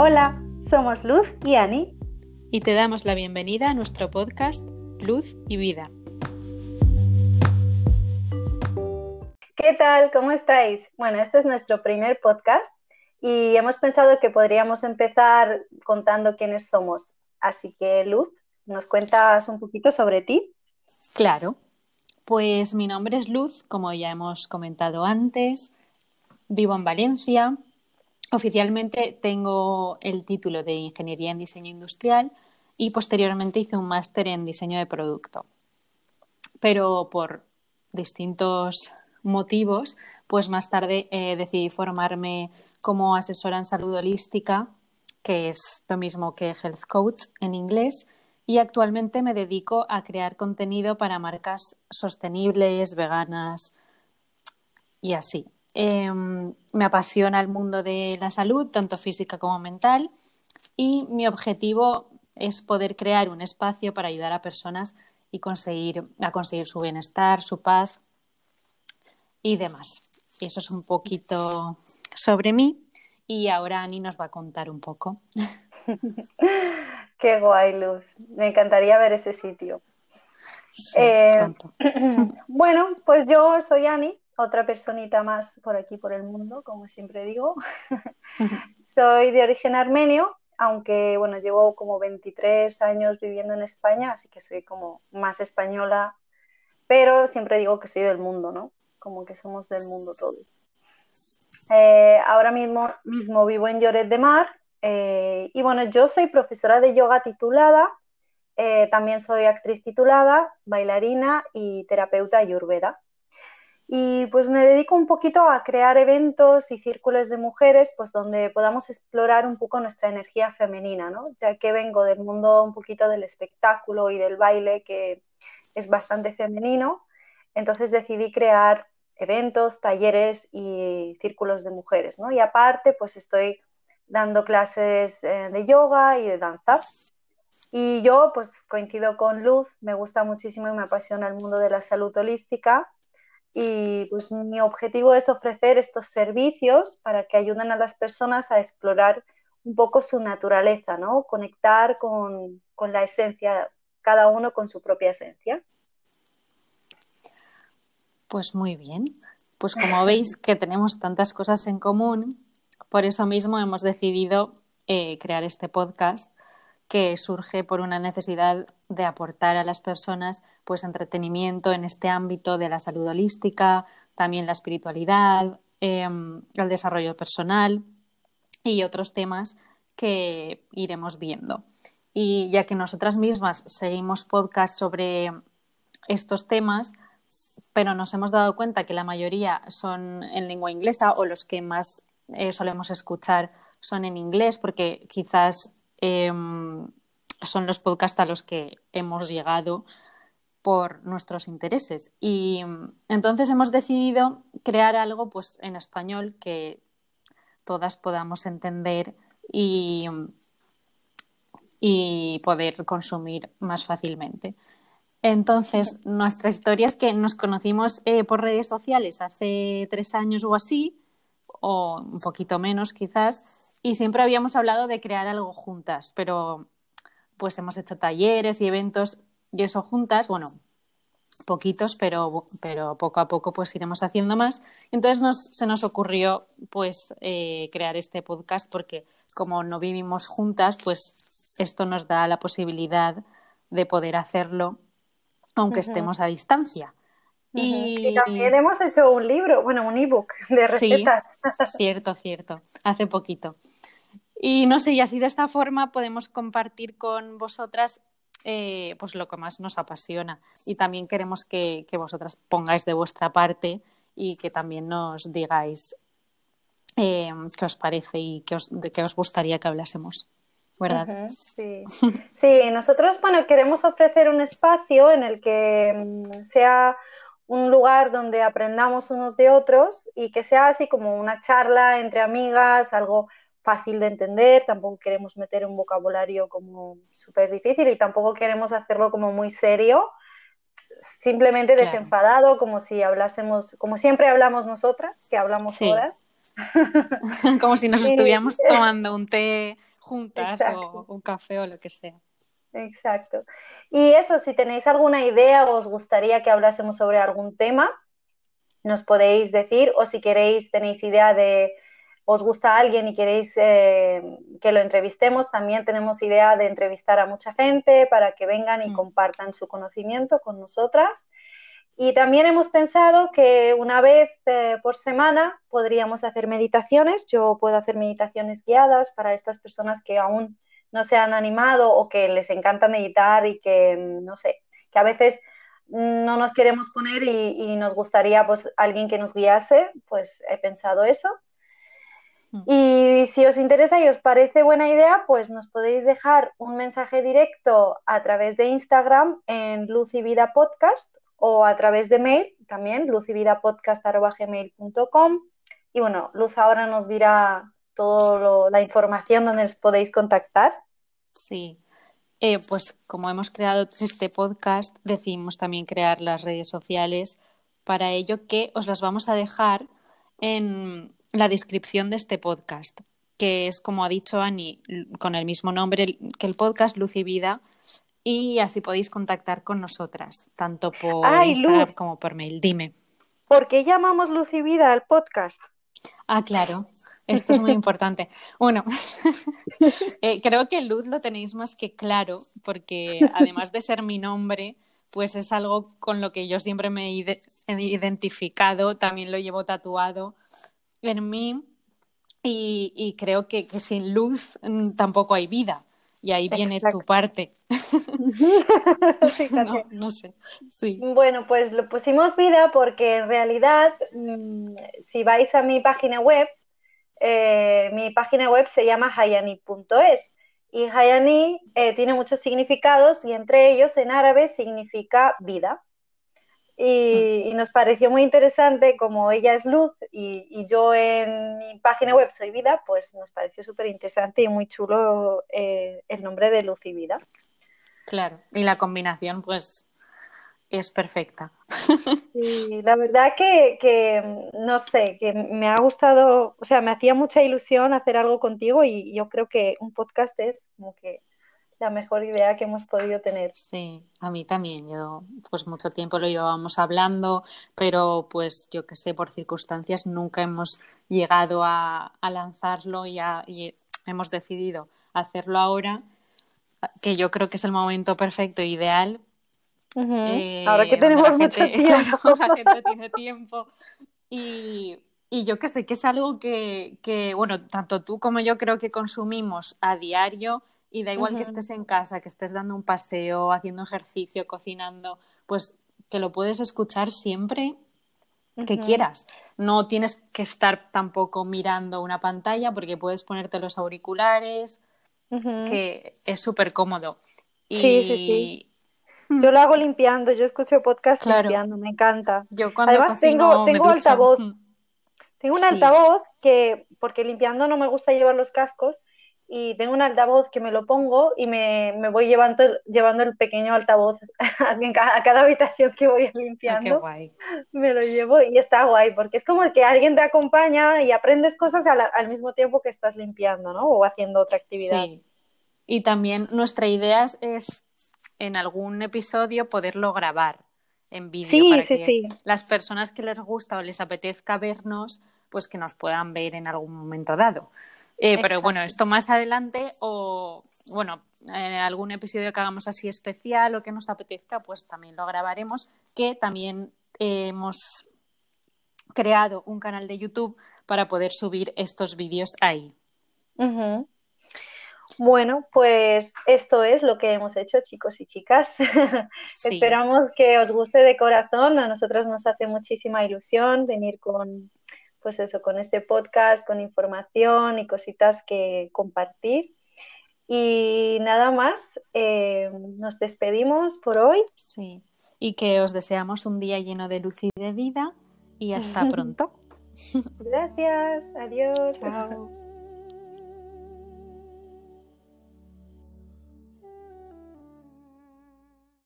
Hola, somos Luz y Ani. Y te damos la bienvenida a nuestro podcast Luz y Vida. ¿Qué tal? ¿Cómo estáis? Bueno, este es nuestro primer podcast y hemos pensado que podríamos empezar contando quiénes somos. Así que, Luz, ¿nos cuentas un poquito sobre ti? Claro. Pues mi nombre es Luz, como ya hemos comentado antes. Vivo en Valencia. Oficialmente tengo el título de Ingeniería en Diseño Industrial y posteriormente hice un máster en Diseño de Producto. Pero por distintos motivos, pues más tarde eh, decidí formarme como asesora en salud holística, que es lo mismo que health coach en inglés, y actualmente me dedico a crear contenido para marcas sostenibles, veganas y así. Em, me apasiona el mundo de la salud, tanto física como mental, y mi objetivo es poder crear un espacio para ayudar a personas y conseguir, a conseguir su bienestar, su paz y demás. Y eso es un poquito sobre mí y ahora Ani nos va a contar un poco. Qué guay, Luz. Me encantaría ver ese sitio. Eh, bueno, pues yo soy Ani, otra personita más por aquí, por el mundo, como siempre digo. soy de origen armenio, aunque bueno, llevo como 23 años viviendo en España, así que soy como más española, pero siempre digo que soy del mundo, ¿no? Como que somos del mundo todos. Eh, ahora mismo, mismo vivo en Lloret de Mar eh, y bueno, yo soy profesora de yoga titulada, eh, también soy actriz titulada, bailarina y terapeuta ayurveda. Y pues me dedico un poquito a crear eventos y círculos de mujeres, pues donde podamos explorar un poco nuestra energía femenina, ¿no? Ya que vengo del mundo un poquito del espectáculo y del baile, que es bastante femenino, entonces decidí crear eventos, talleres y círculos de mujeres, ¿no? Y aparte, pues estoy dando clases eh, de yoga y de danza. Y yo, pues coincido con Luz, me gusta muchísimo y me apasiona el mundo de la salud holística. Y pues mi objetivo es ofrecer estos servicios para que ayuden a las personas a explorar un poco su naturaleza, ¿no? Conectar con, con la esencia, cada uno con su propia esencia. Pues muy bien. Pues como veis que tenemos tantas cosas en común, por eso mismo hemos decidido eh, crear este podcast que surge por una necesidad de aportar a las personas pues entretenimiento en este ámbito de la salud holística, también la espiritualidad, em, el desarrollo personal y otros temas que iremos viendo. Y ya que nosotras mismas seguimos podcasts sobre estos temas, pero nos hemos dado cuenta que la mayoría son en lengua inglesa o los que más eh, solemos escuchar son en inglés porque quizás em, son los podcasts a los que hemos llegado por nuestros intereses. Y entonces hemos decidido crear algo pues, en español que todas podamos entender y, y poder consumir más fácilmente. Entonces, nuestra historia es que nos conocimos eh, por redes sociales hace tres años o así, o un poquito menos quizás, y siempre habíamos hablado de crear algo juntas, pero pues hemos hecho talleres y eventos y eso juntas, bueno, poquitos, pero, pero poco a poco pues iremos haciendo más. Entonces nos, se nos ocurrió pues eh, crear este podcast porque como no vivimos juntas, pues esto nos da la posibilidad de poder hacerlo aunque estemos a distancia. y... también hemos hecho un libro, bueno, un ebook de recetas. Sí, cierto, cierto, hace poquito. Y no sé, y así de esta forma podemos compartir con vosotras eh, pues lo que más nos apasiona. Y también queremos que, vosotras pongáis de vuestra parte y que también nos digáis eh, qué os parece y qué os, de qué os gustaría que hablásemos. ¿verdad? sí. sí, nosotros bueno, queremos ofrecer un espacio en el que mm, sea un lugar donde aprendamos unos de otros y que sea así como una charla entre amigas, algo fácil de entender, tampoco queremos meter un vocabulario como súper difícil y tampoco queremos hacerlo como muy serio, simplemente desenfadado, como si hablásemos, como siempre hablamos nosotras, que hablamos horas. como si nos estuviéramos tomando un té juntas o un café o lo que sea. Exacto. Y eso, si tenéis alguna idea o os gustaría que hablásemos sobre algún tema, nos podéis decir o si queréis, tenéis idea de, os gusta alguien y queréis eh, que lo entrevistemos, también tenemos idea de entrevistar a mucha gente para que vengan y mm. compartan su conocimiento con nosotras. Y también hemos pensado que una vez eh, por semana podríamos hacer meditaciones. Yo puedo hacer meditaciones guiadas para estas personas que aún no se han animado o que les encanta meditar y que, no sé, que a veces no nos queremos poner y, nos gustaría pues alguien que nos guiase, pues he pensado eso. Hmm. Y si os interesa y os parece buena idea, pues nos podéis dejar un mensaje directo a través de Instagram en Luz y Vida Podcast o a través de mail también, lucividapodcast.gmail.com. Y bueno, Luz ahora nos dirá toda la información donde os podéis contactar. Sí, eh, pues como hemos creado este podcast, decidimos también crear las redes sociales para ello que os las vamos a dejar en la descripción de este podcast, que es como ha dicho Ani, con el mismo nombre que el podcast Luz y Vida, y así podéis contactar con nosotras, tanto por Instagram como por mail. Dime. ¿Por qué llamamos Luz y Vida al podcast? Ah, claro. Esto es muy importante. Bueno, eh, creo que Luz lo tenéis más que claro, porque además de ser mi nombre, pues es algo con lo que yo siempre me he identificado, también lo llevo tatuado en mí y, creo que, sin luz mm, tampoco hay vida. Y ahí viene tu parte. no, no, sé. Sí. Bueno, pues lo pusimos vida porque en realidad, mm, si vais a mi página web, eh, mi página web se llama hayani.es y Hayani eh, tiene muchos significados y entre ellos en árabe significa vida. Y, nos pareció muy interesante, como ella es luz y, yo en mi página web soy vida, pues nos pareció súper interesante y muy chulo eh, el nombre de luz y vida. Claro, y la combinación pues es perfecta. Sí, la verdad que, no sé, que me ha gustado, o sea, me hacía mucha ilusión hacer algo contigo y yo creo que un podcast es como que la mejor idea que hemos podido tener. Sí, a mí también. Yo, pues mucho tiempo lo llevábamos hablando, pero pues yo que sé, por circunstancias nunca hemos llegado a, lanzarlo y, y hemos decidido hacerlo ahora, que yo creo que es el momento perfecto, ideal eh, Ahora que tenemos mucho tiempo. la gente tiene tiempo. Y, yo que sé, que es algo que, bueno, tanto tú como yo creo que consumimos a diario y da igual que estés en casa, que estés dando un paseo, haciendo ejercicio, cocinando, pues que lo puedes escuchar siempre que quieras. No tienes que estar tampoco mirando una pantalla porque puedes ponerte los auriculares, que es súper cómodo. Sí, sí, sí. Yo lo hago limpiando, yo escucho podcast limpiando, me encanta. Yo cuando Además tengo, tengo altavoz. Tengo un altavoz que, porque limpiando no me gusta llevar los cascos, y tengo un altavoz que me lo pongo y me, me voy llevando, llevando el pequeño altavoz a cada, habitación que voy limpiando. Me lo llevo y está guay, porque es como que alguien te acompaña y aprendes cosas al, mismo tiempo que estás limpiando, ¿no? O haciendo otra actividad. Sí. Y también nuestra idea es en algún episodio poderlo grabar en vídeo sí, para sí, que las personas que les gusta o les apetezca vernos, pues que nos puedan ver en algún momento dado. Eh, pero bueno, esto más adelante o bueno, en algún episodio que hagamos así especial o que nos apetezca, pues también lo grabaremos, que también hemos creado un canal de YouTube para poder subir estos vídeos ahí. Bueno, pues esto es lo que hemos hecho, chicos y chicas. Esperamos que os guste de corazón. A nosotros nos hace muchísima ilusión venir con, pues eso, con este podcast, con información y cositas que compartir. Y nada más, eh, nos despedimos por hoy. Sí, y que os deseamos un día lleno de luz y de vida y hasta pronto. Gracias, adiós. Chao.